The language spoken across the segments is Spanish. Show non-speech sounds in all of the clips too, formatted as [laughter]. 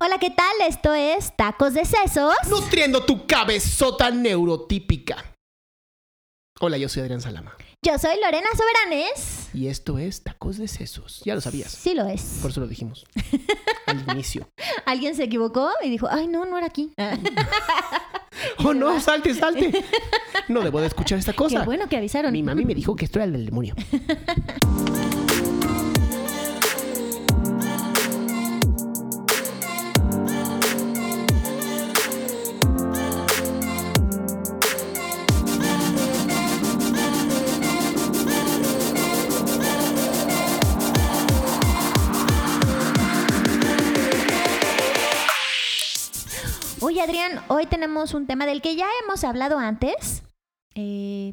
Hola, ¿qué tal? Esto es Tacos de Sesos. Nutriendo tu cabezota neurotípica. Hola, yo soy Adrián Salama. Yo soy Lorena Soberanes. Y esto es Tacos de Sesos. Ya lo sabías. Sí lo es. Por eso lo dijimos. [laughs] Al inicio. Alguien se equivocó y dijo, ay, no, no era aquí. [laughs] oh, no, [laughs] salte, salte. No debo de escuchar esta cosa. Qué bueno que avisaron. Mi mami me dijo que esto era el del demonio. Hoy tenemos un tema del que ya hemos hablado antes. eh,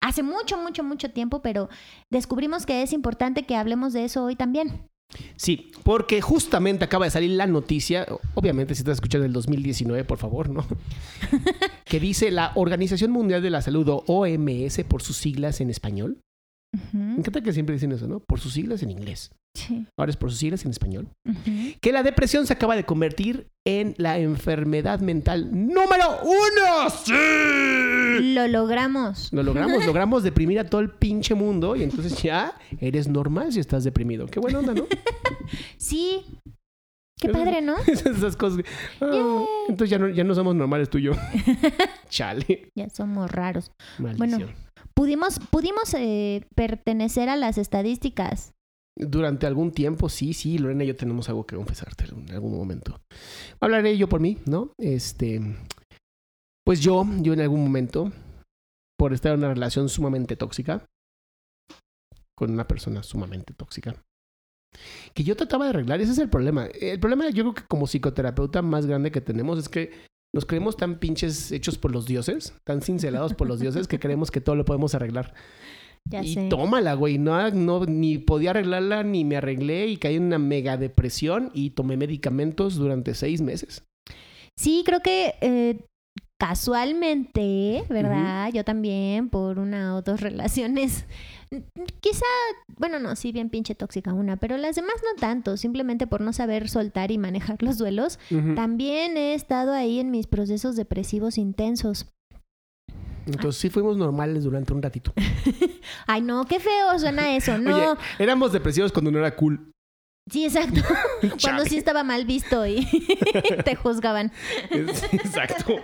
hace mucho, mucho, mucho tiempo, pero descubrimos que es importante que hablemos de eso hoy también. Sí, porque justamente acaba de salir la noticia, obviamente si estás escuchando el 2019, por favor, ¿no? [laughs] que dice la Organización Mundial de la Salud o OMS por sus siglas en español. Me encanta que siempre dicen eso, ¿no? Por sus siglas en inglés. Sí. Ahora es por sus siglas en español. Que la depresión se acaba de convertir en la enfermedad mental número uno. ¡Sí! Lo logramos. Lo logramos, [laughs] logramos deprimir a todo el pinche mundo y entonces ya eres normal si estás deprimido. Qué buena onda, ¿no? Sí. Qué padre, ¿no? [laughs] Esas cosas. Ah, entonces ya no, ya no somos normales tú y yo. [laughs] Chale. Ya somos raros. Maldición. Pudimos, pudimos eh, pertenecer a las estadísticas. Durante algún tiempo, sí, sí, Lorena y yo tenemos algo que confesarte en algún momento. Hablaré yo por mí, ¿no? Este. Pues yo, yo en algún momento, por estar en una relación sumamente tóxica, con una persona sumamente tóxica, que yo trataba de arreglar, ese es el problema. El problema, yo creo que como psicoterapeuta más grande que tenemos es que nos creemos tan pinches hechos por los dioses, tan cincelados por los dioses, que creemos que todo lo podemos arreglar. [laughs] Ya y sé. tómala, güey. No, no, ni podía arreglarla, ni me arreglé y caí en una mega depresión y tomé medicamentos durante seis meses. Sí, creo que eh, casualmente, ¿verdad? Yo también, por una o dos relaciones. Quizá, bueno, no, sí, bien pinche tóxica una, pero las demás no tanto, simplemente por no saber soltar y manejar los duelos. También he estado ahí en mis procesos depresivos intensos. Entonces sí fuimos normales durante un ratito. [laughs] Ay, no, qué feo suena eso, [laughs] no. Oye, éramos depresivos cuando no era cool. Sí, exacto. [laughs] Cuando sí estaba mal visto y [laughs] te juzgaban. Exacto.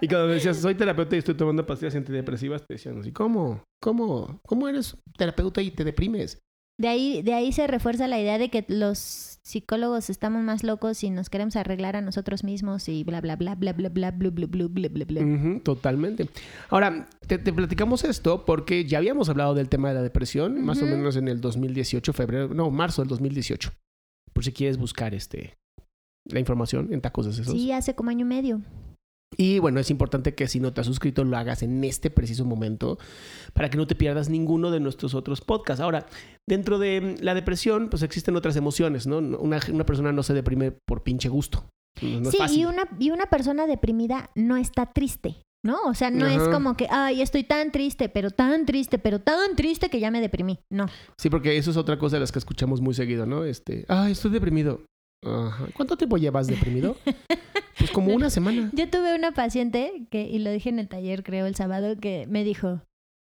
Y cuando me decías, soy terapeuta y estoy tomando pastillas antidepresivas, te decían así, ¿cómo? ¿Cómo? ¿Cómo eres terapeuta y te deprimes? De ahí, de ahí se refuerza la idea de que los psicólogos estamos más locos y nos queremos arreglar a nosotros mismos y bla bla bla bla bla bla bla bla bla bla bla bla. Totalmente. Ahora, te, te platicamos esto porque ya habíamos hablado del tema de la depresión, más o menos en el 2018, febrero, no, marzo del 2018. Por si quieres buscar este la información en tacos de sesos. Sí, hace como año y medio. Y bueno, es importante que si no te has suscrito lo hagas en este preciso momento para que no te pierdas ninguno de nuestros otros podcasts. Ahora, dentro de la depresión, pues existen otras emociones, ¿no? Una, una persona no se deprime por pinche gusto. No, sí, y una, y una persona deprimida no está triste, ¿no? O sea, no es como que, ay, estoy tan triste, pero tan triste, pero tan triste que ya me deprimí. No. Sí, porque eso es otra cosa de las que escuchamos muy seguido, ¿no? Este, ay, estoy deprimido. Ajá. ¿Cuánto tiempo llevas deprimido? [laughs] Pues como una semana. [laughs] Yo tuve una paciente que, y lo dije en el taller, creo, el sábado, que me dijo,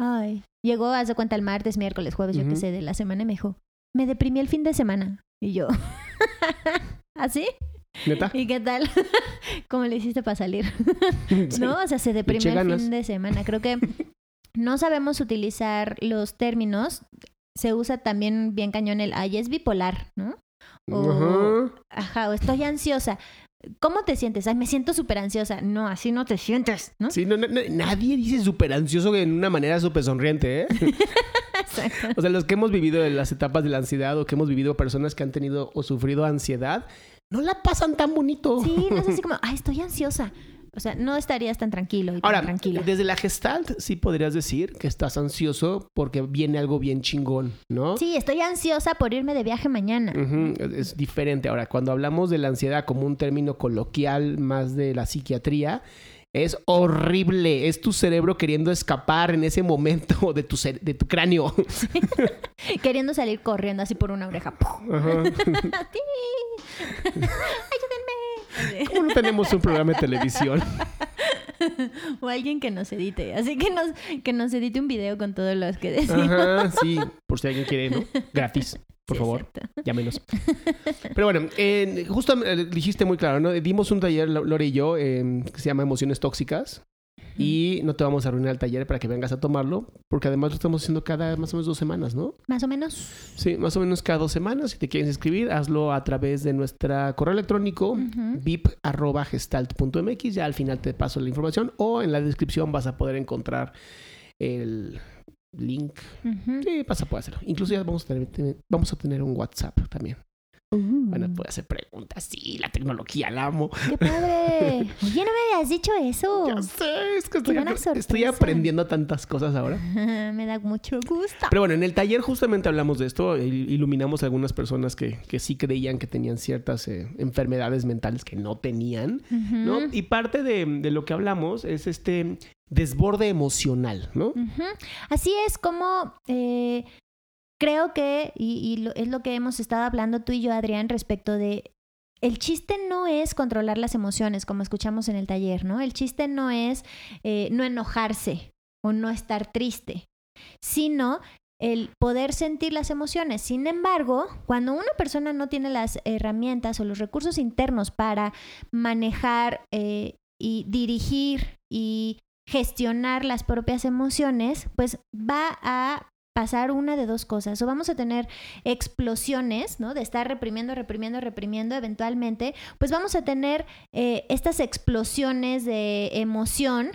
ay, llegó, haz de cuenta, el martes, miércoles, jueves, yo qué sé, de la semana, y me dijo, me deprimí el fin de semana. Y yo, [laughs] ¿así? ¿Neta? ¿Y qué tal? [laughs] ¿Cómo le hiciste para salir? Sí. ¿No? O sea, se deprimió el ganas. fin de semana. Creo que no sabemos utilizar los términos. Se usa también bien cañón el, ay, es bipolar, ¿no? O, ajá, o estoy ansiosa. ¿Cómo te sientes? Ay, me siento súper ansiosa. No, así no te sientes, ¿no? Sí, no, no, no, nadie dice súper ansioso en una manera súper sonriente, ¿eh? [laughs] [laughs] O sea, los que hemos vivido en las etapas de la ansiedad o que hemos vivido personas que han tenido o sufrido ansiedad, no la pasan tan bonito. Sí, no es así [laughs] como, ay, estoy ansiosa. O sea, no estarías tan tranquilo y tan Ahora, tranquila. desde la gestalt sí podrías decir que estás ansioso porque viene algo bien chingón, ¿no? Sí, estoy ansiosa por irme de viaje mañana. Es- Es diferente. Ahora, cuando hablamos de la ansiedad como un término coloquial más de la psiquiatría, es horrible. Es tu cerebro queriendo escapar en ese momento de tu, de tu cráneo. [laughs] Queriendo salir corriendo así por una oreja. Ajá. [laughs] [laughs] ¿Cómo no tenemos un programa de televisión? [laughs] o alguien que nos edite. Así que nos, que nos edite un video con todos los que decimos. Ajá, sí, por si alguien quiere, ¿no? Gratis, por Sí, favor, exacto. llámenos. [laughs] Pero bueno, eh, justo eh, dijiste muy claro, ¿no? Dimos un taller, Lo- Lore y yo, eh, que se llama Emociones Tóxicas. Y no te vamos a arruinar el taller para que vengas a tomarlo, porque además lo estamos haciendo cada más o menos dos semanas, ¿no? Más o menos. Sí, más o menos cada dos semanas. Si te quieres inscribir, hazlo a través de nuestra correo electrónico Ujú. vip.gestalt.mx. Ya al final te paso la información o en la descripción vas a poder encontrar el link. Ujú. Sí, vas a poder hacerlo. Incluso ya vamos a tener, vamos a tener un WhatsApp también. Bueno, Mm. puede hacer preguntas. Sí, la tecnología la amo. ¡Qué padre! [laughs] Oye, no me habías dicho eso. Ya sé, es que estoy, aprendiendo tantas cosas ahora. [laughs] me da mucho gusto. Pero bueno, en el taller justamente hablamos de esto, il- iluminamos a algunas personas que, que sí creían que tenían ciertas eh, enfermedades mentales que no tenían, ¿no? Y parte de, de lo que hablamos es este desborde emocional, ¿no? Así es como eh, creo que, y, es lo que hemos estado hablando tú y yo, Adrián, respecto de... El chiste no es controlar las emociones, como escuchamos en el taller, ¿no? El chiste no es eh, no enojarse o no estar triste, sino el poder sentir las emociones. Sin embargo, cuando una persona no tiene las herramientas o los recursos internos para manejar eh, y dirigir y gestionar las propias emociones, pues va a pasar una de dos cosas. O vamos a tener explosiones, ¿no? De estar reprimiendo, reprimiendo, reprimiendo, eventualmente, pues vamos a tener eh, estas explosiones de emoción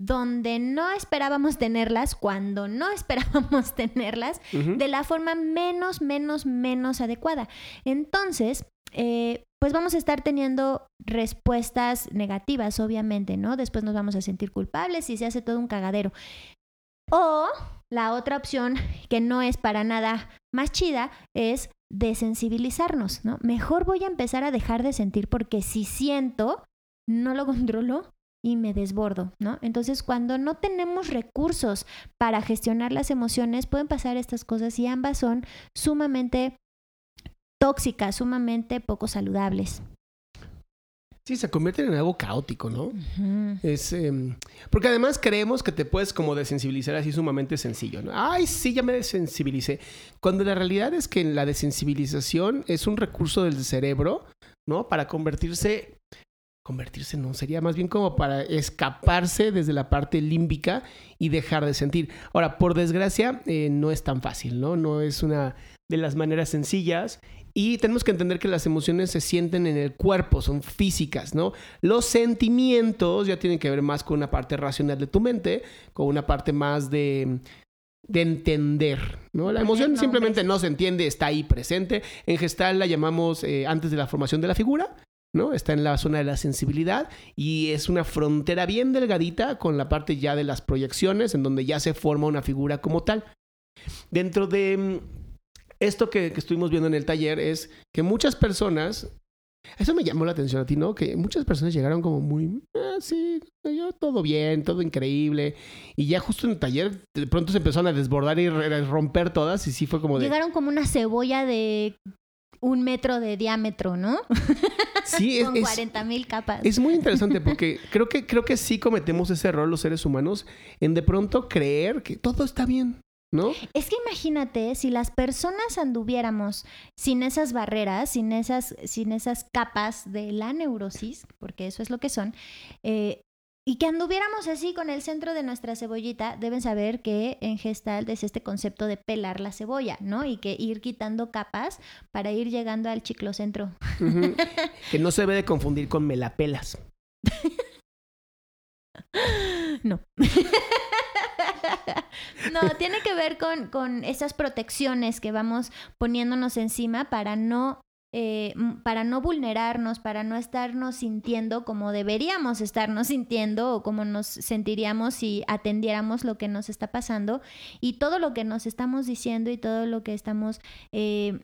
donde no esperábamos tenerlas, cuando no [laughs] esperábamos tenerlas, de la forma menos, menos, menos adecuada. Entonces, eh, pues vamos a estar teniendo respuestas negativas, obviamente, ¿no? Después nos vamos a sentir culpables y se hace todo un cagadero. O la otra opción, que no es para nada más chida, es desensibilizarnos, ¿no? Mejor voy a empezar a dejar de sentir porque si siento, no lo [laughs] controlo y me desbordo, ¿no? Entonces, cuando no tenemos recursos para gestionar las emociones, pueden pasar estas cosas y ambas son sumamente tóxicas, sumamente poco saludables. Sí, se convierten en algo caótico, ¿no? Es, em, porque además creemos que te puedes como desensibilizar así sumamente sencillo, ¿no? Ay, sí, ya me desensibilicé. Cuando la realidad es que la desensibilización es un recurso del cerebro, ¿no? Para convertirse, convertirse no, sería más bien como para escaparse desde la parte límbica y dejar de sentir. Ahora, por desgracia, eh, no es tan fácil, ¿no? No es una de las maneras sencillas. Y tenemos que entender que las emociones se sienten en el cuerpo, son físicas, ¿no? Los sentimientos ya tienen que ver más con una parte racional de tu mente, con una parte más de, de entender, ¿no? La emoción simplemente no se entiende, está ahí presente. En gestal la llamamos eh, antes de la formación de la figura, ¿no? Está en la zona de la sensibilidad y es una frontera bien delgadita con la parte ya de las proyecciones, en donde ya se forma una figura como tal. Dentro de mm, esto que, que estuvimos viendo en el taller es que muchas personas, eso me llamó la atención a ti, ¿no? Que muchas personas llegaron como muy, ah, sí, yo todo bien, todo increíble. Y ya justo en el taller de pronto se empezaron a desbordar y romper todas y sí fue como de... Llegaron como una cebolla de un metro de diámetro, ¿no? [laughs] Sí, es, Con es- 40 mil capas. Es muy interesante porque creo que, creo que sí cometemos ese error los seres humanos en de pronto creer que todo está bien, ¿no? Es que imagínate si las personas anduviéramos sin esas barreras, sin esas, sin esas capas de la neurosis, porque eso es lo que son, eh, y que anduviéramos así con el centro de nuestra cebollita, deben saber que en Gestalt es este concepto de pelar la cebolla, ¿no? Y que ir quitando capas para ir llegando al chiclocentro. Ujú. [laughs] que no se debe de confundir con melapelas. [laughs] No. [laughs] [laughs] no, tiene que ver con, con esas protecciones que vamos poniéndonos encima para no, eh, para no vulnerarnos, para no estarnos sintiendo como deberíamos estarnos sintiendo o como nos sentiríamos si atendiéramos lo que nos está pasando. Y todo lo que nos estamos diciendo y todo lo que estamos... eh,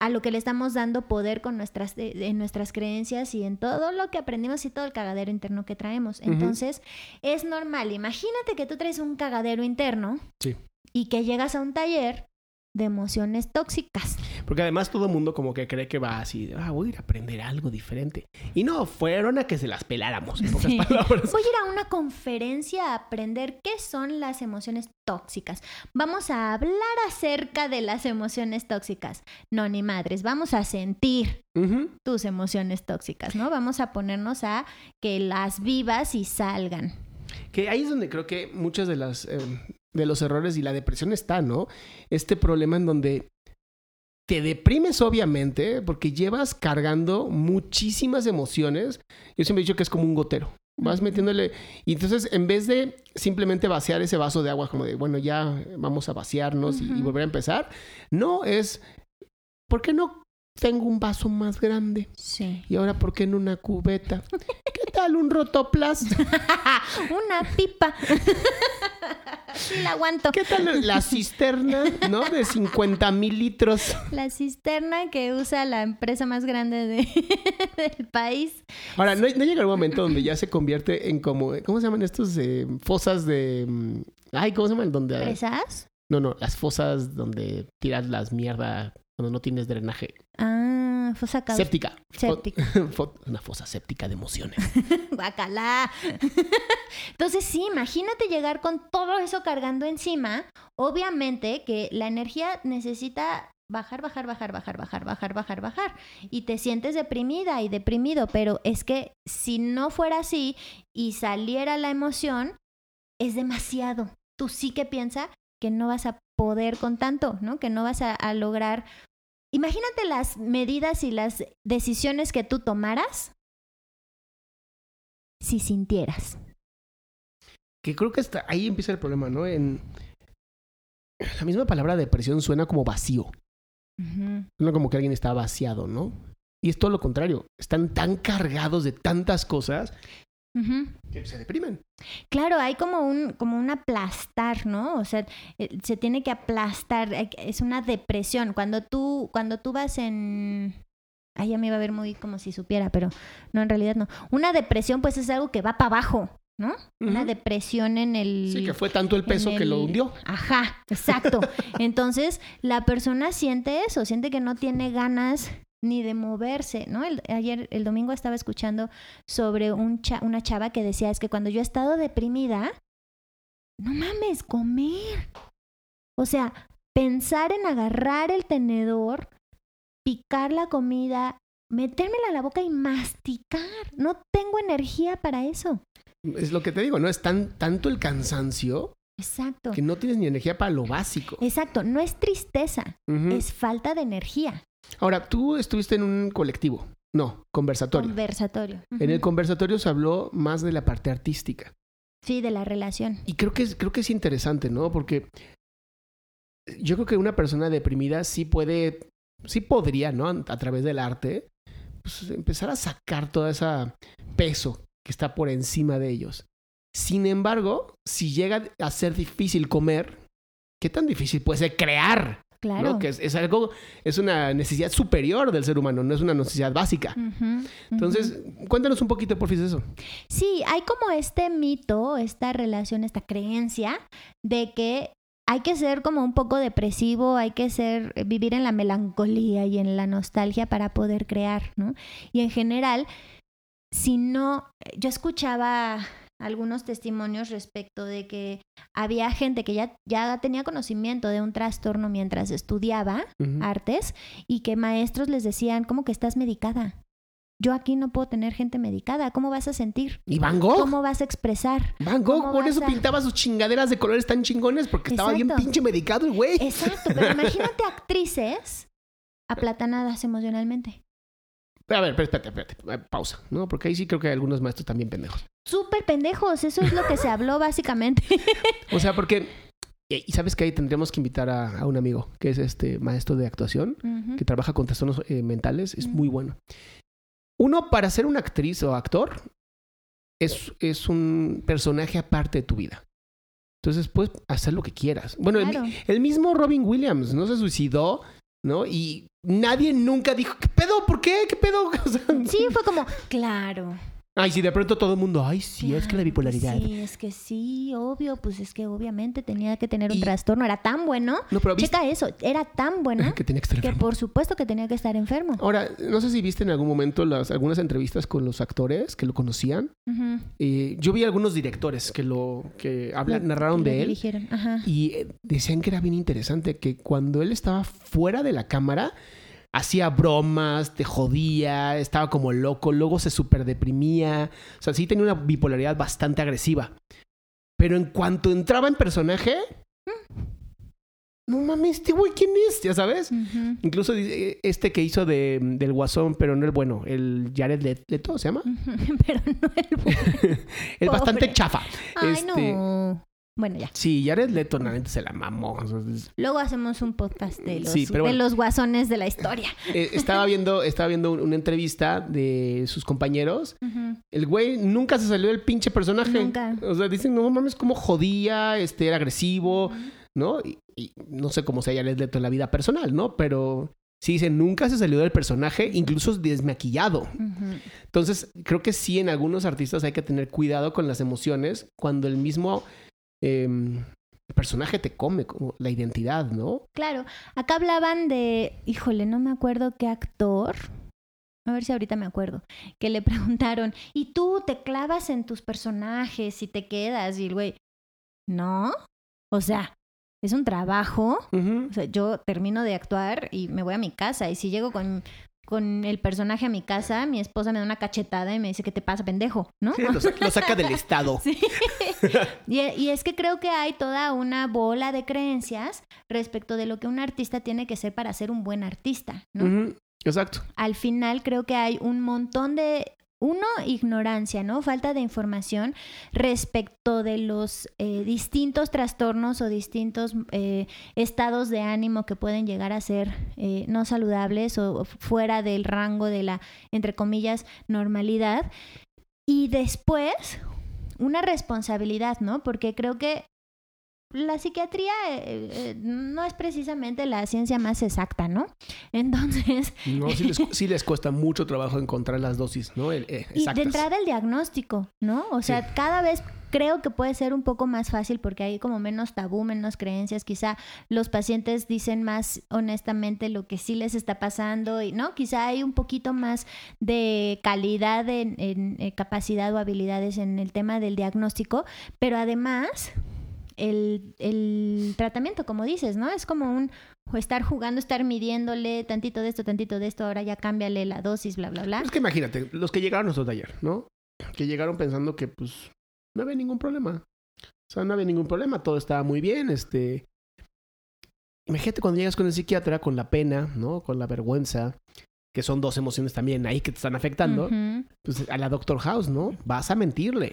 a lo que le estamos dando poder con nuestras, en nuestras creencias y en todo lo que aprendimos y todo el cagadero interno que traemos. Entonces, es normal. Imagínate que tú traes un cagadero interno Sí. y que llegas a un taller de emociones tóxicas. Porque además todo el mundo como que cree que va así, ah, voy a ir a aprender algo diferente. Y no, fueron a que se las peláramos, en pocas Sí. palabras. Voy a ir a una conferencia a aprender qué son las emociones tóxicas. Vamos a hablar acerca de las emociones tóxicas. No, ni madres, vamos a sentir tus emociones tóxicas, ¿no? Vamos a ponernos a que las vivas y salgan. Que ahí es donde creo que muchos de las eh, de los errores y la depresión está, ¿no? Este problema en donde te deprimes obviamente porque llevas cargando muchísimas emociones. Yo siempre he dicho que es como un gotero. Vas metiéndole y entonces en vez de simplemente vaciar ese vaso de agua como de, bueno, ya vamos a vaciarnos y- volver a empezar, no es ¿por qué no tengo un vaso más grande? Sí. Y ahora ¿por qué en una cubeta? ¿Qué tal un rotoplas? [laughs] una pipa. [laughs] la aguanto. ¿Qué tal la cisterna, no? De 50 mil litros. La cisterna que usa la empresa más grande de- [laughs] del país. Ahora, ¿no, no llega un momento donde ya se convierte en como... ¿Cómo se llaman estos? eh, fosas de... mm, Ay, ¿cómo se llaman? Donde... ¿Presas? No, no, las fosas donde tiras las mierda cuando no tienes drenaje. Fosa Séptica. [laughs] Una fosa séptica de emociones. [laughs] Guacala. [laughs] Entonces, sí, imagínate llegar con todo eso cargando encima. Obviamente que la energía necesita bajar, bajar, bajar, bajar, bajar, bajar, bajar, bajar. Y te sientes deprimida y deprimido, pero es que si no fuera así y saliera la emoción, es demasiado. Tú sí que piensa que no vas a poder con tanto, ¿no? Que no vas a, a lograr. Imagínate las medidas y las decisiones que tú tomaras si sintieras. Que creo que hasta ahí empieza el problema, ¿no? En... La misma palabra depresión suena como vacío. Suena como que alguien está vaciado, ¿no? Y es todo lo contrario. Están tan cargados de tantas cosas Que se deprimen. Claro, hay como un, como un aplastar, ¿no? O sea, eh, se tiene que aplastar, que- es una depresión. Cuando tú, cuando tú vas en... Ay, ya me iba a ver muy como si supiera, pero no, en realidad no. Una depresión, pues es algo que va para abajo, ¿no? Una depresión en el... Sí, que fue tanto el peso que lo hundió. Ajá, exacto. [laughs] Entonces, la persona siente eso, siente que no tiene ganas ni de moverse, ¿no? Ayer, el domingo estaba escuchando sobre una chava que decía, es que cuando yo he estado deprimida, no mames, comer. O sea, pensar en agarrar el tenedor, picar la comida, metérmela a la boca y masticar. No tengo energía para eso. Es lo que te digo, ¿no? Es tan, tanto el cansancio Exacto. que no tienes ni energía para lo básico. Exacto, no es tristeza, es falta de energía. Ahora, tú estuviste en un colectivo. No, conversatorio. Conversatorio. En el conversatorio se habló más de la parte artística. Sí, de la relación. Y creo que es, creo que es interesante, ¿no? Porque yo creo que una persona deprimida sí puede, sí podría, ¿no? A través del arte, pues, empezar a sacar todo ese peso que está por encima de ellos. Sin embargo, si llega a ser difícil comer, ¿qué tan difícil puede ser crear? Claro. ¿no? Que es, es algo, es una necesidad superior del ser humano, no es una necesidad básica. Entonces, cuéntanos un poquito, por fin, de eso. Sí, hay como este mito, esta relación, esta creencia de que hay que ser como un poco depresivo, hay que ser, vivir en la melancolía y en la nostalgia para poder crear, ¿no? Y en general, si no, yo escuchaba algunos testimonios respecto de que había gente que ya, ya tenía conocimiento de un trastorno mientras estudiaba artes y que maestros les decían, ¿cómo que estás medicada? Yo aquí no puedo tener gente medicada, ¿cómo vas a sentir? ¿Y Van Gogh? ¿Cómo vas a expresar? Van Gogh, ¿Cómo por eso a- pintaba sus chingaderas de colores tan chingones porque estaba bien pinche medicado el güey. Exacto, pero [laughs] imagínate actrices aplatanadas emocionalmente. A ver, espérate, espérate, pausa, ¿no? Porque ahí sí creo que hay algunos maestros también pendejos. Súper pendejos, eso es lo que se habló básicamente. [laughs] O sea, porque, y sabes que ahí tendríamos que invitar a, a un amigo que es este maestro de actuación, que trabaja con trastornos eh, mentales, es muy bueno. Uno, para ser una actriz o actor, es, es un personaje aparte de tu vida. Entonces puedes hacer lo que quieras. Bueno, el, mismo Robin Williams no se suicidó, ¿no? Y nadie nunca dijo, ¿qué pedo? ¿Por qué? ¿Qué pedo? [laughs] O sea, Sí, fue como, claro, Ay, sí, de pronto todo el mundo, ay, sí, es que la bipolaridad. Sí, es que sí, obvio, pues es que obviamente tenía que tener un Y- trastorno. Era tan bueno. No, pero viste Checa eso, era tan bueno [laughs] que tenía que estar que por supuesto que tenía que estar enfermo. Ahora, no sé si viste en algún momento las, algunas entrevistas con los actores que lo conocían. Eh, yo vi algunos directores que lo que hablan, narraron de él. Ajá. Y eh, decían que era bien interesante que cuando él estaba fuera de la cámara, hacía bromas, te jodía, estaba como loco, luego se súper deprimía. O sea, sí tenía una bipolaridad bastante agresiva. Pero en cuanto entraba en personaje, no mames, este güey, ¿quién es? Ya sabes. Incluso eh, este que hizo de, del Guasón, pero no el bueno, el Jared Let- Leto, ¿se llama? [laughs] Pero no el bueno. [laughs] El bastante chafa. Ay, Este- no. Bueno, ya. Sí, Jared Leto, la neta, se la mamó. Sea, Luego hacemos un podcast de los, Sí, pero de los guasones de la historia. [laughs] Eh, estaba viendo, estaba viendo un- una entrevista de sus compañeros. El güey nunca se salió del pinche personaje. Nunca. O sea, dicen, no mames, cómo jodía, este, era agresivo, ¿no? Y, y no sé cómo se haya Leto en la vida personal, ¿no? Pero sí dicen, nunca se salió del personaje, incluso desmaquillado. Entonces, creo que sí, en algunos artistas hay que tener cuidado con las emociones cuando el mismo em, personaje te come como la identidad, ¿no? Claro, acá hablaban de, híjole, no me acuerdo qué actor, a ver si ahorita me acuerdo, que le [laughs] preguntaron, ¿y tú te clavas en tus personajes y te quedas? Y el güey, no, o sea, es un trabajo, o sea, yo termino de actuar y me voy a mi casa y si llego con, con el personaje a mi casa, mi esposa me da una cachetada y me dice, ¿qué te pasa, pendejo? ¿No? Sí, lo, sa- lo saca del [laughs] estado. Sí. y, y es que creo que hay toda una bola de creencias respecto de lo que un artista tiene que ser para ser un buen artista, ¿no? Exacto. Al final creo que hay un montón de uno, ignorancia, ¿no? Falta de información respecto de los eh, distintos trastornos o distintos eh, estados de ánimo que pueden llegar a ser eh, no saludables o fuera del rango de la, entre comillas, normalidad. Y después, una responsabilidad, ¿no? Porque creo que la psiquiatría eh, eh, no es precisamente la ciencia más exacta, ¿no? [laughs] Entonces, No, sí les, [laughs] sí les cuesta mucho trabajo encontrar las dosis, ¿no? El- eh, y de entrada el diagnóstico, ¿no? O sea, Sí. cada vez creo que puede ser un poco más fácil porque hay como menos tabú, menos creencias. Quizá los pacientes dicen más honestamente lo que sí les está pasando y, ¿no? Quizá hay un poquito más de calidad en, en, capacidad o habilidades en el tema del diagnóstico, pero además el, el tratamiento, como dices, ¿no? Es como un estar jugando, estar midiéndole tantito de esto, tantito de esto, ahora ya cámbiale la dosis, bla, bla, bla. Es que imagínate, los que llegaron a nuestro taller, ¿no? Que llegaron pensando que, pues, no había ningún problema. O sea, no había ningún problema, todo estaba muy bien, este... Imagínate cuando llegas con el psiquiatra, con la pena, ¿no? Con la vergüenza, que son dos emociones también ahí que te están afectando. Ujú, Pues a la Doctor House, ¿no? Vas a mentirle.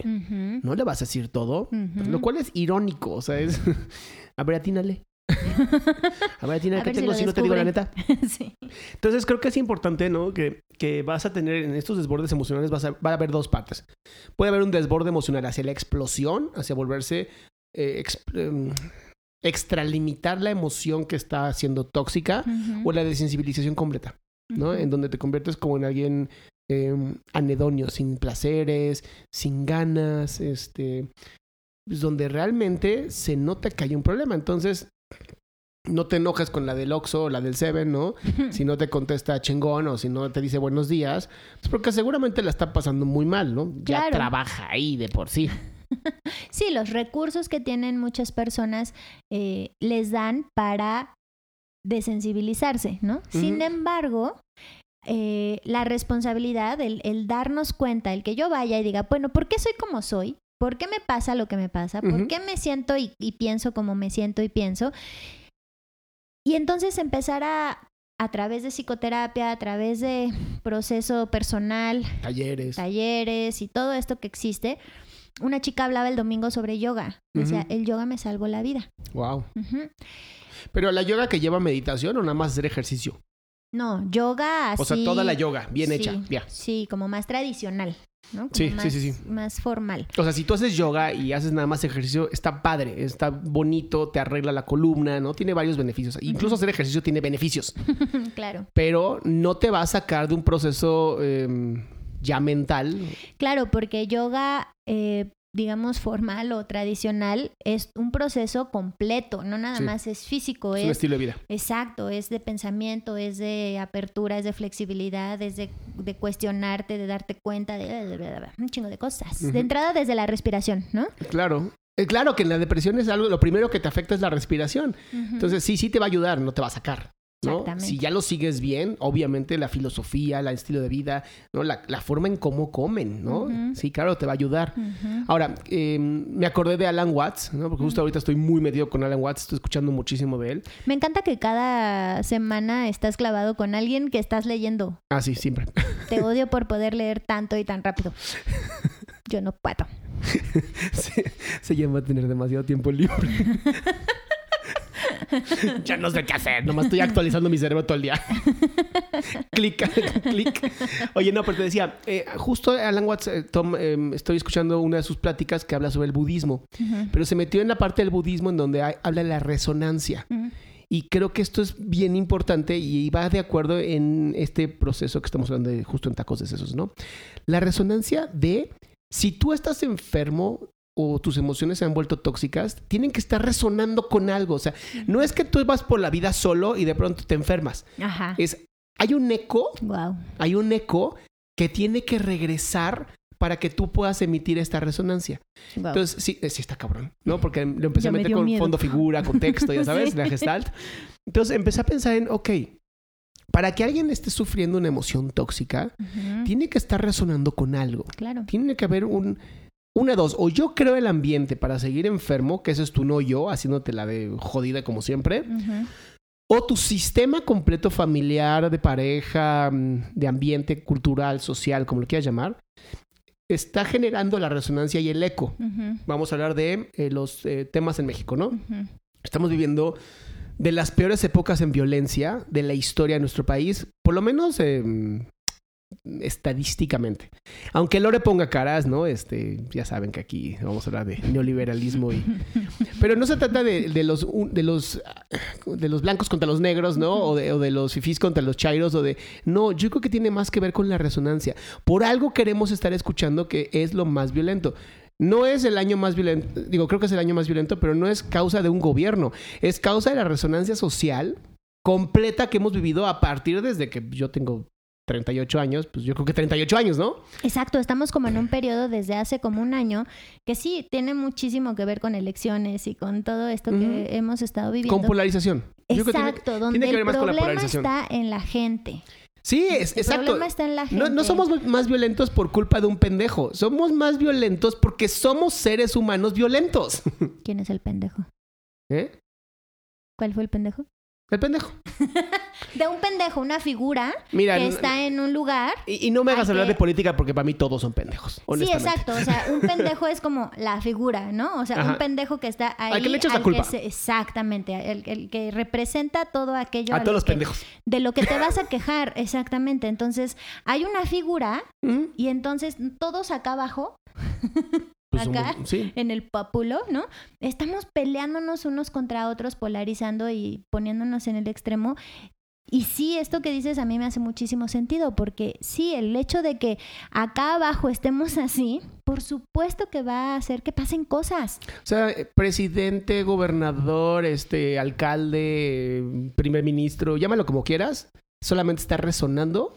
No le vas a decir todo. Lo cual es irónico, o sea, es... [laughs] A ver, atínale. A ver, atínale, [laughs] ¿qué si tengo si no te digo la neta? [laughs] sí. Entonces creo que es importante, ¿no? Que, que vas a tener en estos desbordes emocionales, vas a, va a haber dos partes. Puede haber un desborde emocional hacia la explosión, hacia volverse, eh, em, extralimitar la emoción que está siendo tóxica o la desensibilización completa, ¿no? En donde te conviertes como en alguien em, anedonio, sin placeres, sin ganas, este, pues, donde realmente se nota que hay un problema. Entonces, no te enojes con la del Oxxo o la del Seven, ¿no? si no te contesta chingón o si no te dice buenos días, pues porque seguramente la está pasando muy mal, ¿no? Ya Claro. trabaja ahí de por sí. [laughs] Sí, los recursos que tienen muchas personas eh, les dan para desensibilizarse, ¿no? Sin embargo, eh, la responsabilidad, el, el darnos cuenta, el que yo vaya y diga, bueno, ¿por qué soy como soy? ¿Por qué me pasa lo que me pasa? ¿Por qué me siento y, y pienso como me siento y pienso? Y entonces empezar a, a través de psicoterapia, a través de proceso personal, Talleres. talleres y todo esto que existe. Una chica hablaba el domingo sobre yoga. Decía, el yoga me salvó la vida. Wow. Pero la yoga que lleva meditación o nada más hacer ejercicio. No, yoga así. O sea, toda la yoga, bien sí, hecha. Ya. Sí, como más tradicional, ¿no? Como Sí, sí, más, sí, sí. Más formal. O sea, si tú haces yoga y haces nada más ejercicio, está padre, está bonito, te arregla la columna, ¿no? Tiene varios beneficios. Incluso hacer ejercicio tiene beneficios. [laughs] claro. Pero no te va a sacar de un proceso em, ya mental. Claro, porque yoga, eh, digamos, formal o tradicional, es un proceso completo, no nada Sí. más es físico, Es un es estilo de vida. exacto, es de pensamiento, es de apertura, es de flexibilidad, es de, de cuestionarte, de darte cuenta de, un chingo de cosas. De entrada desde la respiración, ¿no? Claro. Eh, Claro que en la depresión es algo, lo primero que te afecta es la respiración. Entonces, sí, sí te va a ayudar, no te va a sacar. ¿No? Si ya lo sigues bien, obviamente la filosofía, el estilo de vida, ¿no? la, la forma en cómo comen, ¿no? Sí, claro, te va a ayudar. Ahora, eh, me acordé de Alan Watts, ¿no? Porque justo ahorita estoy muy metido con Alan Watts, estoy escuchando muchísimo de él. Me encanta que cada semana estás clavado con alguien que estás leyendo. Ah, sí, siempre. Te [laughs] odio por poder leer tanto y tan rápido. [laughs] Yo no puedo. [laughs] se, se llama tener demasiado tiempo libre. [laughs] ya no sé qué hacer, nomás estoy actualizando mi cerebro todo el día. [laughs] clic, clic. Oye, no, pero te decía, eh, justo Alan Watts, eh, Tom, eh, estoy escuchando una de sus pláticas que habla sobre el budismo, pero se metió en la parte del budismo en donde hay- habla de la resonancia. Y creo que esto es bien importante y va de acuerdo en este proceso que estamos hablando de justo en tacos de sesos, ¿no? La resonancia de si tú estás enfermo o tus emociones se han vuelto tóxicas, tienen que estar resonando con algo. O sea, no es que tú vas por la vida solo y de pronto te enfermas. Ajá. Es, hay un eco, Wow. hay un eco que tiene que regresar para que tú puedas emitir esta resonancia. Entonces, sí, eh, sí está cabrón, ¿no? Porque lo empecé Ya a me meter con miedo. fondo, figura, contexto, ya [laughs] sabes, Sí. la gestalt. Entonces empecé a pensar en, ok, para que alguien esté sufriendo una emoción tóxica, tiene que estar resonando con algo. Claro. Tiene que haber un... Una, dos, o yo creo el ambiente para seguir enfermo, que eso es tu no yo, haciéndote la de jodida como siempre, o tu sistema completo familiar, de pareja, mm, de ambiente cultural, social, como lo quieras llamar, está generando la resonancia y el eco. Vamos a hablar de eh, los eh, temas en México, ¿no? Estamos viviendo de las peores épocas en violencia de la historia de nuestro país, por lo menos eh, estadísticamente. Aunque Lore ponga caras, ¿no? Este, ya saben que aquí vamos a hablar de neoliberalismo y... [laughs] Pero no se trata de, de los, de, los, de los blancos contra los negros, ¿no? O de, o de los fifís contra los chairos, o de... No, yo creo que tiene más que ver con la resonancia. Por algo queremos estar escuchando que es lo más violento. No es el año más violento, digo, creo que es el año más violento, pero no es causa de un gobierno, es causa de la resonancia social completa que hemos vivido a partir desde que yo tengo 38 años, pues yo creo que 38 años, ¿no? Exacto, estamos como en un periodo desde hace como un año que sí tiene muchísimo que ver con elecciones y con todo esto que hemos estado viviendo. Con polarización. Que tiene- Exacto, donde tiene que ver el más con la problema está en la gente. Sí, es, El exacto. problema está en la gente. No, no somos más violentos por culpa de un pendejo. Somos más violentos porque somos seres humanos violentos. [laughs] ¿Quién es el pendejo? ¿Eh? ¿Cuál fue el pendejo? El pendejo. [laughs] De un pendejo, una figura Mira, que está en un lugar. y, y no me hagas hablar que- de política porque para mí todos son pendejos. Sí, exacto. O sea, un pendejo es como la figura, ¿no? O sea, Ajá. un pendejo que está ahí. Al que le echas la culpa. se- exactamente. El, el que representa todo aquello. A lo todos los que- pendejos. De lo que te vas a [laughs] quejar, exactamente. Entonces, hay una figura ¿Mm? y entonces todos acá abajo, [laughs] Pues Acá. somos- sí. en el pápulo, ¿no? Estamos peleándonos unos contra otros, polarizando y poniéndonos en el extremo. Y sí, esto que dices a mí me hace muchísimo sentido, porque sí, el hecho de que acá abajo estemos así, por supuesto que va a hacer que pasen cosas. O sea, eh, presidente, gobernador, este, alcalde, primer ministro, llámalo como quieras, solamente está resonando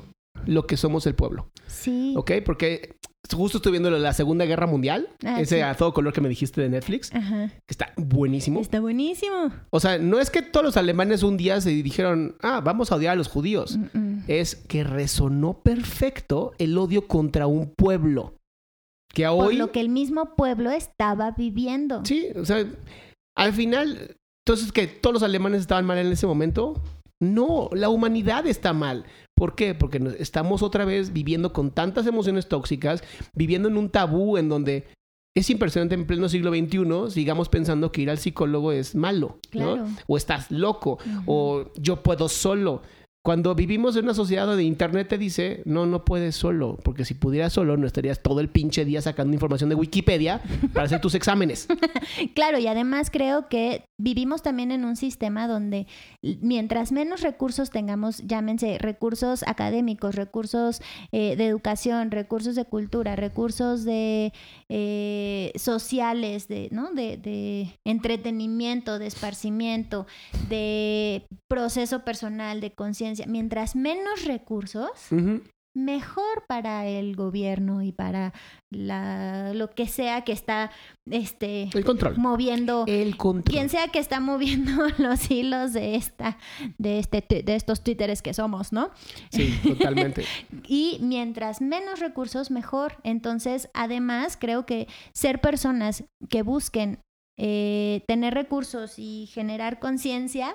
lo que somos el pueblo. Sí. ¿Ok? Porque justo estoy viendo la Segunda Guerra Mundial, Ah, ese sí. a todo color que me dijiste de Netflix, Ajá. que está buenísimo. Está buenísimo. O sea, no es que todos los alemanes un día se dijeron, ah, vamos a odiar a los judíos. Mm, mm. Es que resonó perfecto el odio contra un pueblo. Que a Por hoy... lo que el mismo pueblo estaba viviendo. Sí, o sea, al final, entonces que todos los alemanes estaban mal en ese momento. No, la humanidad está mal. ¿Por qué? Porque estamos otra vez viviendo con tantas emociones tóxicas, viviendo en un tabú en donde es impresionante en pleno siglo XXI, sigamos pensando que ir al psicólogo es malo, ¿no? O estás loco, o yo puedo solo. Cuando vivimos en una sociedad donde Internet te dice, no, no puedes solo, porque si pudieras solo, no estarías todo el pinche día sacando información de Wikipedia para hacer tus exámenes. [laughs] Claro, y además creo que vivimos también en un sistema donde mientras menos recursos tengamos, llámense recursos académicos, recursos eh, de educación, recursos de cultura, recursos de eh, sociales, de, ¿no? de, de entretenimiento, de esparcimiento, de proceso personal, de conciencia, mientras menos recursos, mejor para el gobierno y para la, lo que sea que está este, El control. moviendo El control. quien sea que está moviendo [laughs] los hilos de esta de este de estos twitteres que somos, ¿no? Sí, totalmente. [laughs] Y mientras menos recursos mejor. Entonces, además, creo que ser personas que busquen eh, tener recursos y generar conciencia,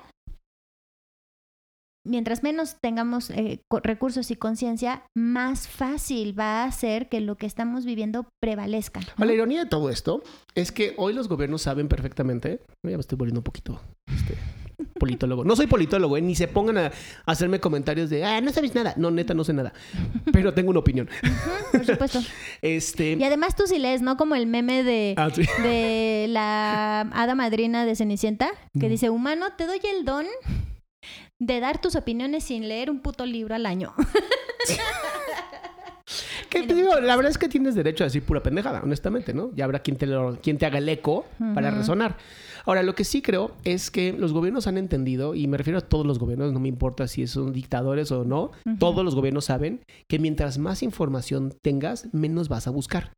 mientras menos tengamos eh, recursos y conciencia, más fácil va a ser que lo que estamos viviendo prevalezca. ¿no? La ironía de todo esto es que hoy los gobiernos saben perfectamente. Ya me estoy volviendo un poquito este, [laughs] politólogo. No soy politólogo, ¿eh? ni se pongan a hacerme comentarios de, ah, no sabes nada. No, neta, no sé nada. [laughs] Pero tengo una opinión. Por supuesto. [laughs] Este. Y además tú sí lees, ¿no? Como el meme de... Ah, sí. de la hada madrina de Cenicienta, que dice, humano, te doy el don de dar tus opiniones sin leer un puto libro al año. [laughs] Que te digo, la verdad es que tienes derecho a decir pura pendejada, honestamente, ¿no? Ya habrá quien te, lo- quien te haga el eco para resonar. Ahora, lo que sí creo es que los gobiernos han entendido, y me refiero a todos los gobiernos, no me importa si son dictadores o no, todos los gobiernos saben que mientras más información tengas, menos vas a buscar.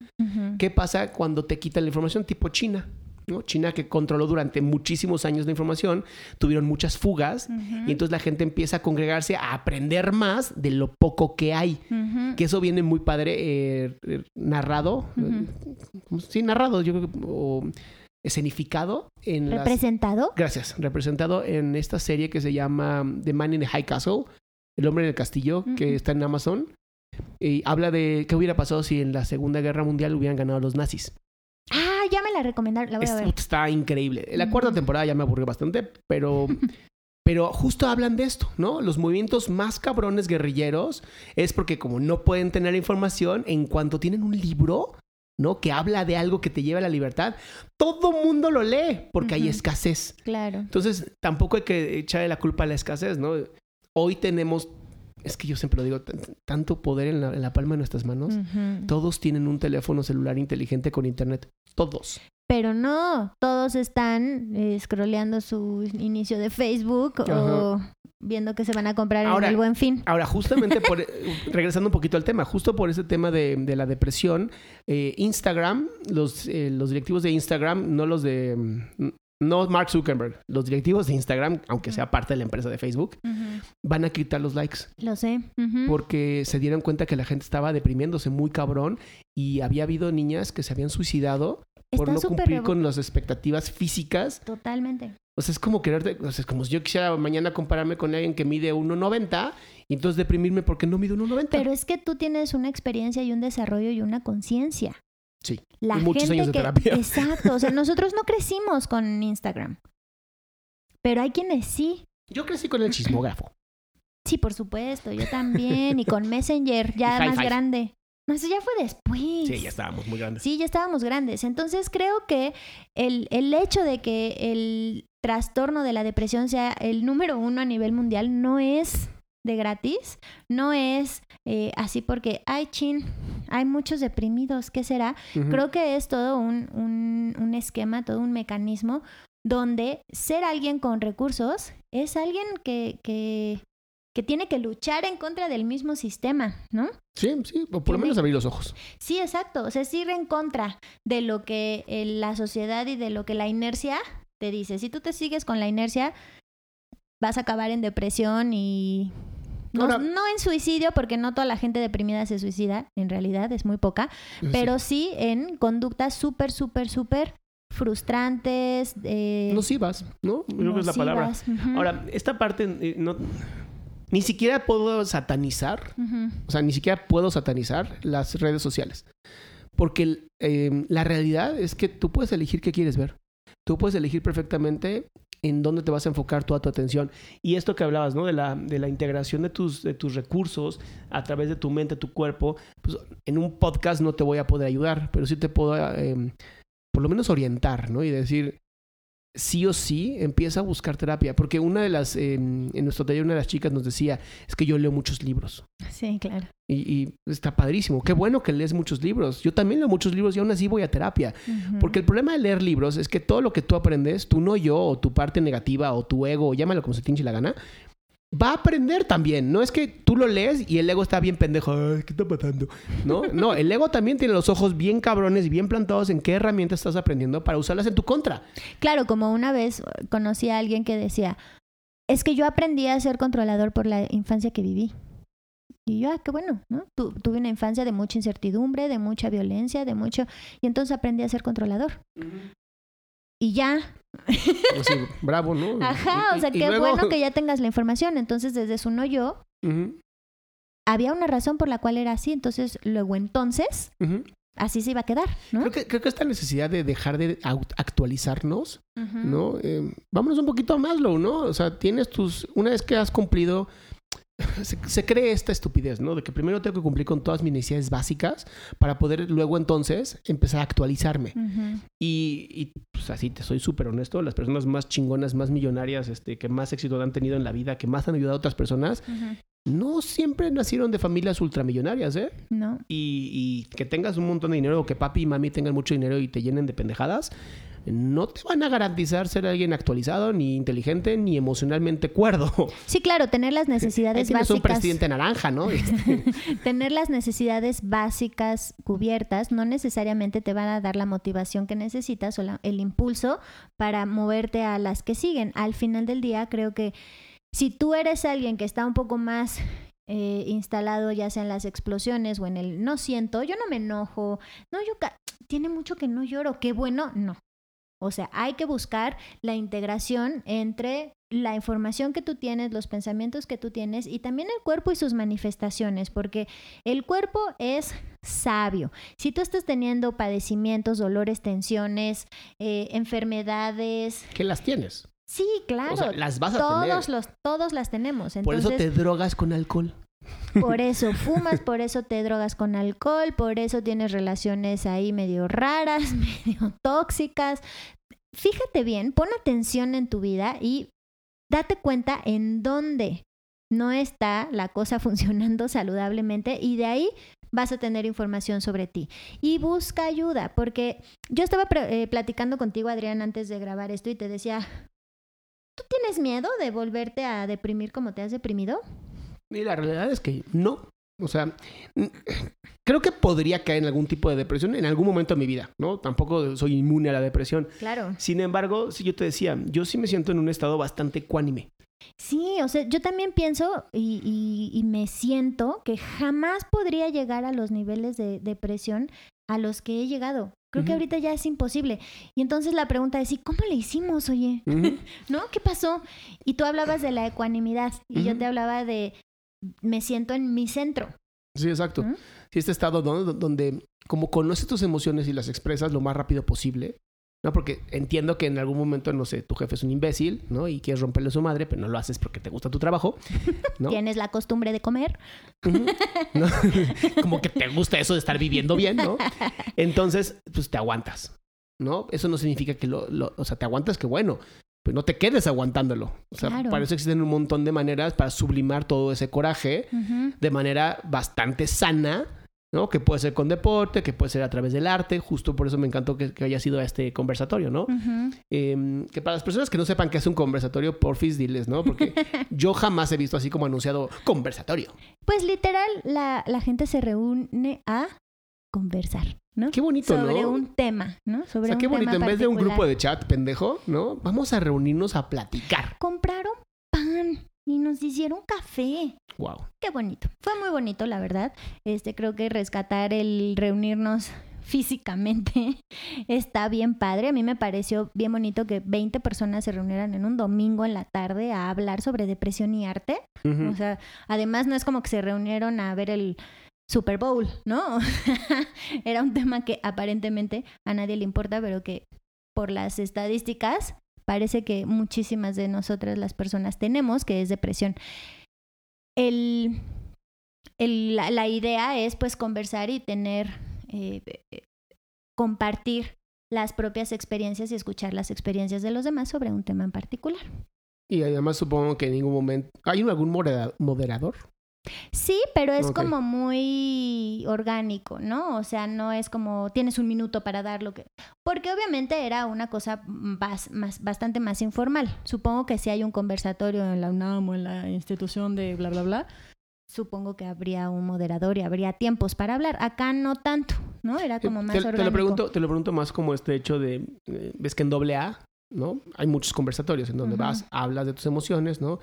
¿Qué pasa cuando te quitan la información? Tipo China. ¿No? China que controló durante muchísimos años la información, tuvieron muchas fugas y entonces la gente empieza a congregarse a aprender más de lo poco que hay. Que eso viene muy padre eh, eh, narrado. Eh, ¿cómo se- Sí, narrado, yo creo que. o escenificado en las- ¿Representado? Gracias. Representado en esta serie que se llama The Man in the High Castle, El hombre en el castillo, que está en Amazon. Y habla de qué hubiera pasado si en la Segunda Guerra Mundial hubieran ganado los nazis. Ah, ya me la recomendaron, la voy a ver. está increíble. La cuarta temporada ya me aburrió bastante, pero, [laughs] pero justo hablan de esto, ¿no? Los movimientos más cabrones guerrilleros es porque como no pueden tener información, en cuanto tienen un libro, ¿no? Que habla de algo que te lleva a la libertad, todo mundo lo lee porque hay escasez. Claro. Entonces, tampoco hay que echarle la culpa a la escasez, ¿no? Hoy tenemos, es que yo siempre lo digo, tan- tanto poder en la, en la palma de nuestras manos. Todos tienen un teléfono celular inteligente con internet. Todos. Pero no, todos están eh, scrolleando su inicio de Facebook o viendo que se van a comprar Ahora- en el buen fin. Ahora, justamente por, [laughs] regresando un poquito al tema, justo por ese tema de, de la depresión, eh, Instagram, los, eh, los directivos de Instagram, no los de, mm, no Mark Zuckerberg, los directivos de Instagram, aunque sea parte de la empresa de Facebook, van a quitar los likes Lo sé. Porque se dieron cuenta que la gente estaba deprimiéndose muy cabrón y había habido niñas que se habían suicidado por Está no súper cumplir con las expectativas físicas. Totalmente. O sea, es como quererte, o sea, es como si yo quisiera mañana compararme con alguien que mide 1.90 y entonces deprimirme porque no mido 1.90. Pero es que tú tienes una experiencia y un desarrollo y una conciencia. Sí. La Y muchos gente años de que terapia. [laughs] exacto, o sea, nosotros no crecimos con Instagram. Pero hay quienes sí. Yo crecí con el chismógrafo. Sí, por supuesto, yo también y con Messenger [laughs] ya más Five. grande. No, eso ya fue después. Sí, ya estábamos muy grandes. Sí, ya estábamos grandes. Entonces creo que el, el hecho de que el trastorno de la depresión sea el número uno a nivel mundial no es de gratis, no es eh, así porque, ay, chin, hay muchos deprimidos, ¿qué será? Creo que es todo un, un, un esquema, todo un mecanismo donde ser alguien con recursos es alguien que, que, que tiene que luchar en contra del mismo sistema, ¿no? Sí, sí, o por lo menos abrir los ojos. Sí, exacto. O sea, es ir en contra de lo que eh, la sociedad y de lo que la inercia te dice. Si tú te sigues con la inercia, vas a acabar en depresión y... No, Ahora- no en suicidio, porque no toda la gente deprimida se suicida, en realidad es muy poca, pero sí en conductas súper, súper, súper frustrantes. Eh, Nocivas, ¿no? Creo que es la palabra. Ahora, esta parte eh, no, ni siquiera puedo satanizar, o sea, ni siquiera puedo satanizar las redes sociales. Porque eh, la realidad es que tú puedes elegir qué quieres ver. Tú puedes elegir perfectamente en dónde te vas a enfocar toda tu atención. Y esto que hablabas, ¿no? De la, de la integración de tus, de tus recursos a través de tu mente, tu cuerpo. Pues en un podcast no te voy a poder ayudar, pero sí te puedo, eh, por lo menos orientar, ¿no? Y decir, sí o sí empieza a buscar terapia. Porque una de las, en nuestro taller, una de las chicas nos decía, es que yo leo muchos libros. Sí, claro. Y, está padrísimo. Qué bueno que lees muchos libros. Yo también leo muchos libros y aún así voy a terapia. Porque el problema de leer libros es que todo lo que tú aprendes, tú no yo, o tu parte negativa, o tu ego, llámalo como se te la gana, va a aprender también. No es que tú lo lees y el ego está bien pendejo. Ay, ¿qué está pasando? No, no, el ego también tiene los ojos bien cabrones y bien plantados en qué herramientas estás aprendiendo para usarlas en tu contra. Claro, como una vez conocí a alguien que decía, es que yo aprendí a ser controlador por la infancia que viví. Y yo, ah, qué bueno, ¿no? tuve una infancia de mucha incertidumbre, de mucha violencia, de mucho... Y entonces aprendí a ser controlador. Y ya, bravo, ¿no? [laughs] Ajá, o sea, qué bueno que ya tengas la información. Entonces, desde su no yo, había una razón por la cual era así. Entonces, luego entonces, así se iba a quedar, ¿no? Creo que, creo que esta necesidad de dejar de actualizarnos, ¿no? Eh, vámonos un poquito más, lo, ¿no? O sea, tienes tus... Una vez que has cumplido [laughs] se, cree esta estupidez, ¿no? De que primero tengo que cumplir con todas mis necesidades básicas para poder luego entonces empezar a actualizarme. Y, pues así te soy súper honesto, las personas más chingonas, más millonarias, este, que más éxito han tenido en la vida, que más han ayudado a otras personas, no siempre nacieron de familias ultramillonarias, ¿eh? No. Y, y que tengas un montón de dinero o que papi y mami tengan mucho dinero y te llenen de pendejadas, no te van a garantizar ser alguien actualizado, ni inteligente, ni emocionalmente cuerdo. [laughs] Sí, claro, tener las necesidades básicas. un presidente naranja, ¿no? [laughs] tener las necesidades básicas cubiertas no necesariamente te van a dar la motivación que necesitas o el impulso para moverte a las que siguen. Al final del día, creo que si tú eres alguien que está un poco más eh, instalado ya sea en las explosiones o en el no siento, yo no me enojo, no, yo tiene mucho que no lloro, qué bueno, no. O sea, hay que buscar la integración entre la información que tú tienes, los pensamientos que tú tienes y también el cuerpo y sus manifestaciones, porque el cuerpo es sabio. Si tú estás teniendo padecimientos, dolores, tensiones, eh, enfermedades... ¿Qué las tienes? Sí, claro. O sea, las vas a todos tener. Los, todos las tenemos. Por eso te drogas con alcohol. Por eso fumas, por eso te drogas con alcohol, por eso tienes relaciones ahí medio raras, [laughs] medio tóxicas. Fíjate bien, pon atención en tu vida y date cuenta en dónde no está la cosa [laughs] funcionando saludablemente y de ahí vas a tener información sobre ti. Y busca ayuda, porque yo estaba eh, platicando contigo, Adrián, antes de grabar esto y te decía, ¿tú tienes miedo de volverte a deprimir como te has deprimido? Y la realidad es que no. O sea, creo que podría caer en algún tipo de depresión en algún momento de mi vida, ¿no? Tampoco soy inmune a la depresión. Claro. Sin embargo, si yo te decía, yo sí me siento en un estado bastante cuánime. Sí, o sea, yo también pienso y, y, me siento que jamás podría llegar a los niveles de depresión a los que he llegado. Creo que ahorita ya es imposible. Y entonces la pregunta es, ¿y cómo le hicimos, oye? [laughs] ¿No? ¿Qué pasó? Y tú hablabas de la ecuanimidad y yo te hablaba de me siento en mi centro. Sí, exacto. Sí, este estado donde, como conoces tus emociones y las expresas lo más rápido posible, ¿no? Porque entiendo que en algún momento, no sé, tu jefe es un imbécil, ¿no? Y quieres romperle a su madre, pero no lo haces porque te gusta tu trabajo, ¿no? [laughs] Tienes la costumbre de comer. [laughs] [laughs] como que te gusta eso de estar viviendo bien, ¿no? Entonces, pues te aguantas, ¿no? Eso no significa que lo, lo o sea, te aguantas que bueno, pues no te quedes aguantándolo. O sea, para eso existen un montón de maneras para sublimar todo ese coraje de manera bastante sana, ¿no? Que puede ser con deporte, que puede ser a través del arte. Justo por eso me encantó que, haya sido este conversatorio, ¿no? Em, que para las personas que no sepan qué es un conversatorio, porfis, diles, ¿no? Porque [laughs] yo jamás he visto así como anunciado conversatorio. Pues literal, la, la gente se reúne a conversar, ¿no? Qué bonito, ¿no? Sobre un tema, ¿no? Sobre o sea, qué bonito. En vez de un grupo de chat, pendejo, ¿no? Vamos a reunirnos a platicar. Compraron pan y nos hicieron café. Wow. Qué bonito. Fue muy bonito, la verdad. Este, creo que rescatar el reunirnos [laughs] físicamente está bien padre. A mí me pareció bien bonito que 20 personas se reunieran en un domingo en la tarde a hablar sobre depresión y arte. O sea, además no es como que se reunieron a ver el Super Bowl, ¿no? [laughs] Era un tema que aparentemente a nadie le importa, pero que por las estadísticas parece que muchísimas de nosotras las personas tenemos, que es depresión. El, el- la, idea es pues conversar y tener, eh, compartir las propias experiencias y escuchar las experiencias de los demás sobre un tema en particular. Y además supongo que en ningún momento... ¿Hay algún modera- moderador? Sí, pero es como muy orgánico, ¿no? O sea, no es como tienes un minuto para dar lo que... Porque obviamente era una cosa bas- más, bastante más informal. Supongo que si hay un conversatorio en la UNAM o en la institución de bla, bla, bla, supongo que habría un moderador y habría tiempos para hablar. Acá no tanto, ¿no? Era como más te, te orgánico. lo pregunto, te lo pregunto más como este hecho de... eh, ves que en doble A, ¿no? Hay muchos conversatorios en donde vas, hablas de tus emociones, ¿no?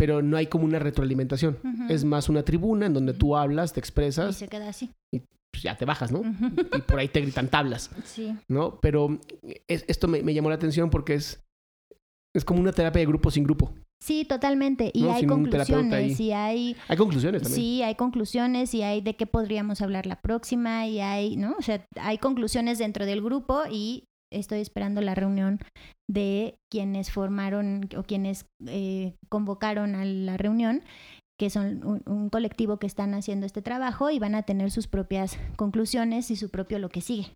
Pero no hay como una retroalimentación. Es más una tribuna en donde tú hablas, te Y expresas, se queda así. pues ya te bajas, ¿no? Y por ahí te gritan tablas. Sí. ¿no? Pero es- esto me, me llamó la atención porque es, es como una terapia de grupo sin grupo. Sí, totalmente. Y No, hay sin conclusiones y hay Hay conclusiones también. Sí, hay conclusiones y hay de qué podríamos hablar la próxima y hay, ¿no? O sea, hay conclusiones dentro del grupo y estoy esperando la reunión de quienes formaron o quienes eh, convocaron a la reunión, que son un, un colectivo que están haciendo este trabajo y van a tener sus propias conclusiones y su propio lo que sigue.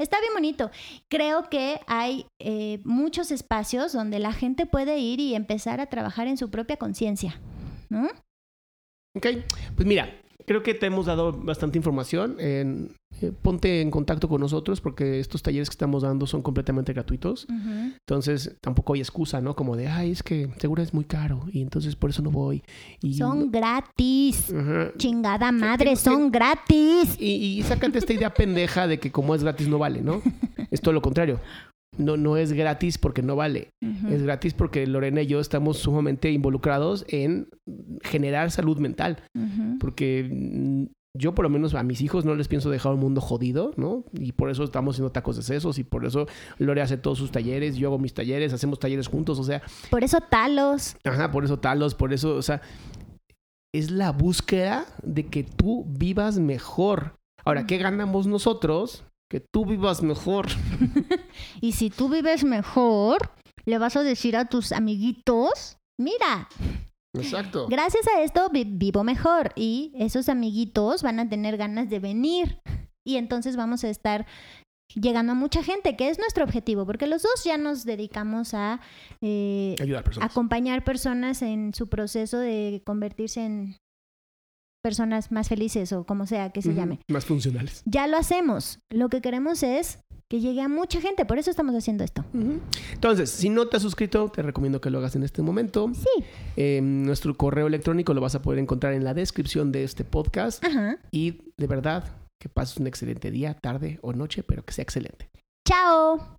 Está bien bonito. Creo que hay eh, muchos espacios donde la gente puede ir y empezar a trabajar en su propia conciencia, ¿no? Ok, pues mira, creo que te hemos dado bastante información. En- eh, ponte en contacto con nosotros porque estos talleres que estamos dando son completamente gratuitos. Entonces tampoco hay excusa, ¿no? Como de, ay, es que seguro es muy caro y entonces por eso no voy. Y, Son gratis. Chingada madre, son gratis. Y, y sácate esta idea pendeja de que como es gratis no vale, ¿no? Es todo lo contrario. No, no es gratis porque no vale. Es gratis porque Lorena y yo estamos sumamente involucrados en generar salud mental. Porque mm, yo por lo menos a mis hijos no les pienso dejar un mundo jodido, ¿no? Y por eso estamos haciendo tacos de sesos y por eso Lore hace todos sus talleres, yo hago mis talleres, hacemos talleres juntos, o sea, Por eso talos. ajá, por eso talos, por eso, o sea, es la búsqueda de que tú vivas mejor. Ahora, ¿qué ganamos nosotros? Que tú vivas mejor. [laughs] Y si tú vives mejor, le vas a decir a tus amiguitos, mira, Exacto. gracias a esto vi- vivo mejor. Y esos amiguitos van a tener ganas de venir. Y entonces vamos a estar llegando a mucha gente, que es nuestro objetivo, porque los dos ya nos dedicamos a eh, Ayudar personas. acompañar personas en su proceso de convertirse en personas más felices o como sea que se llame. Más funcionales. Ya lo hacemos. Lo que queremos es que llegue a mucha gente, por eso estamos haciendo esto. Entonces, si no te has suscrito, te recomiendo que lo hagas en este momento. Sí. Eh, nuestro correo electrónico lo vas a poder encontrar en la descripción de este podcast. Ajá. Y de verdad, que pases un excelente día, tarde o noche, pero que sea excelente. Chao.